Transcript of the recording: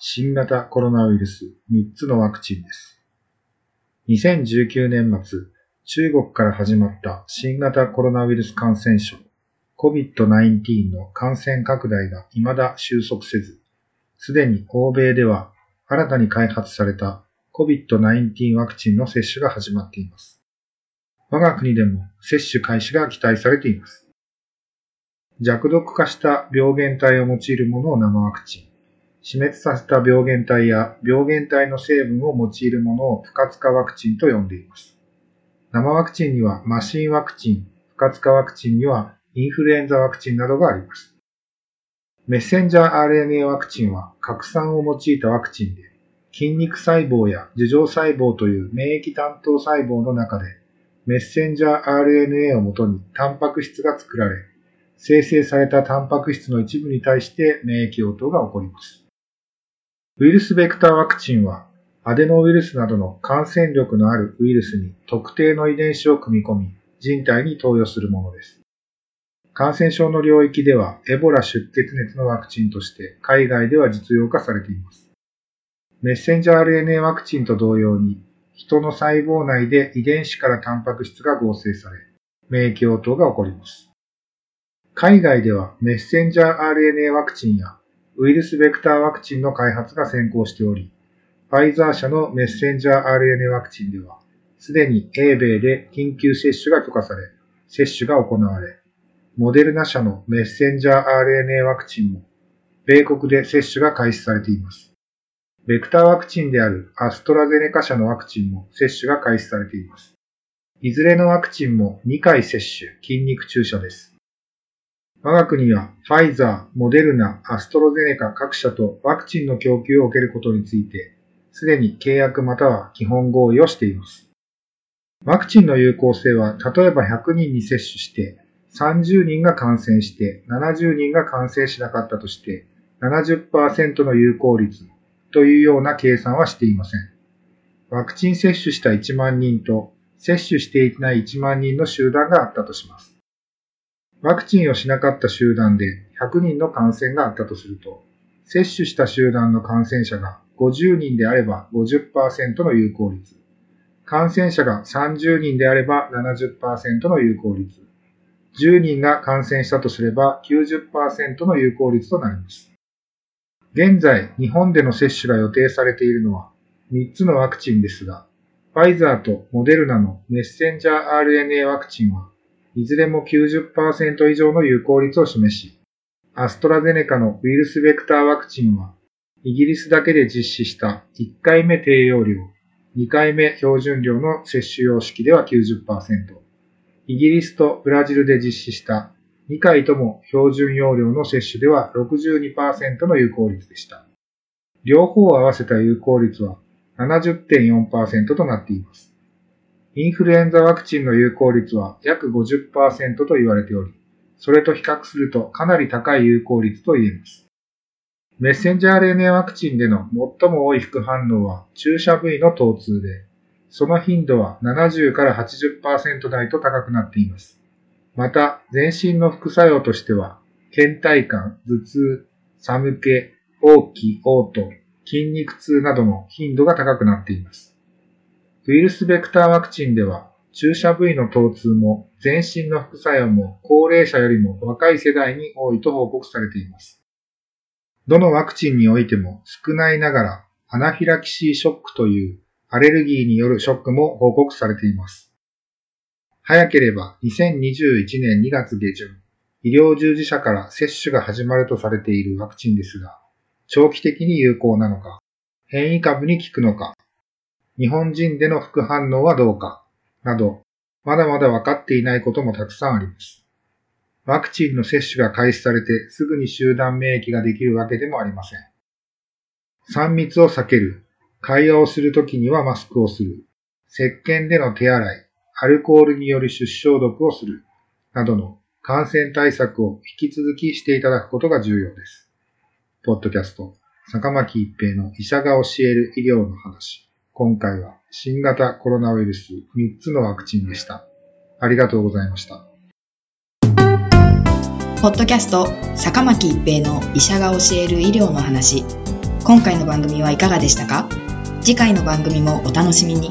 新型コロナウイルス3つのワクチンです。2019年末、中国から始まった新型コロナウイルス感染症 COVID-19 の感染拡大が未だ収束せず、すでに欧米では新たに開発された COVID-19 ワクチンの接種が始まっています。我が国でも接種開始が期待されています。弱毒化した病原体を用いるものを生ワクチン、死滅させた病原体や病原体の成分を用いるものを不活化ワクチンと呼んでいます。生ワクチンにはマシンワクチン、不活化ワクチンにはインフルエンザワクチンなどがあります。メッセンジャー RNA ワクチンは核酸を用いたワクチンで、筋肉細胞や樹状細胞という免疫担当細胞の中でメッセンジャー RNA をもとにタンパク質が作られ、生成されたタンパク質の一部に対して免疫応答が起こります。ウイルスベクターワクチンは、アデノウイルスなどの感染力のあるウイルスに特定の遺伝子を組み込み、人体に投与するものです。感染症の領域では、エボラ出血熱のワクチンとして海外では実用化されています。メッセンジャー RNA ワクチンと同様に、人の細胞内で遺伝子からタンパク質が合成され、免疫応答が起こります。海外ではメッセンジャー RNA ワクチンやウイルスベクターワクチンの開発が先行しており、ファイザー社のメッセンジャー RNA ワクチンでは、すでに英米で緊急接種が許可され、接種が行われ、モデルナ社のメッセンジャー RNA ワクチンも、米国で接種が開始されています。ベクターワクチンであるアストラゼネカ社のワクチンも接種が開始されています。いずれのワクチンも2回接種、筋肉注射です。我が国はファイザー、モデルナ、アストロゼネカ各社とワクチンの供給を受けることについて、すでに契約または基本合意をしています。ワクチンの有効性は、例えば100人に接種して、30人が感染して、70人が感染しなかったとして、70%の有効率というような計算はしていません。ワクチン接種した1万人と接種していない1万人の集団があったとします。ワクチンをしなかった集団で100人の感染があったとすると、接種した集団の感染者が50人であれば50%の有効率、感染者が30人であれば70%の有効率、10人が感染したとすれば90%の有効率となります。現在、日本での接種が予定されているのは3つのワクチンですが、ファイザーとモデルナのメッセンジャー RNA ワクチンはいずれも90%以上の有効率を示し、アストラゼネカのウイルスベクターワクチンはイギリスだけで実施した1回目低用量、2回目標準量の接種様式では90%、イギリスとブラジルで実施した2回とも標準容量の接種では62%の有効率でした。両方を合わせた有効率は70.4%となっています。インフルエンザワクチンの有効率は約50%と言われており、それと比較するとかなり高い有効率と言えます。メッセンジャー RNA ワクチンでの最も多い副反応は注射部位の疼痛で、その頻度は70から80%台と高くなっています。また、全身の副作用としては、倦怠感、頭痛、寒気、嘔気、嘔吐、筋肉痛などの頻度が高くなっています。ウイルスベクターワクチンでは、注射部位の疼痛も全身の副作用も高齢者よりも若い世代に多いと報告されています。どのワクチンにおいても少ないながらアナフィラキシーショックというアレルギーによるショックも報告されています。早ければ2021年2月下旬、医療従事者から接種が始まるとされているワクチンですが、長期的に有効なのか、変異株に効くのか、日本人での副反応はどうか、など、まだまだ分かっていないこともたくさんあります。ワクチンの接種が開始されてすぐに集団免疫ができるわけでもありません。3密を避ける、会話をするときにはマスクをする、石鹸での手洗い、アルコールによる出消毒をする、などの感染対策を引き続きしていただくことが重要です。ポッドキャスト、坂巻一平の医者が教える医療の話。今回は新型コロナウイルス3つのワクチンでした。ありがとうございました。ポッドキャスト、坂巻一平の医者が教える医療の話。今回の番組はいかがでしたか？次回の番組もお楽しみに。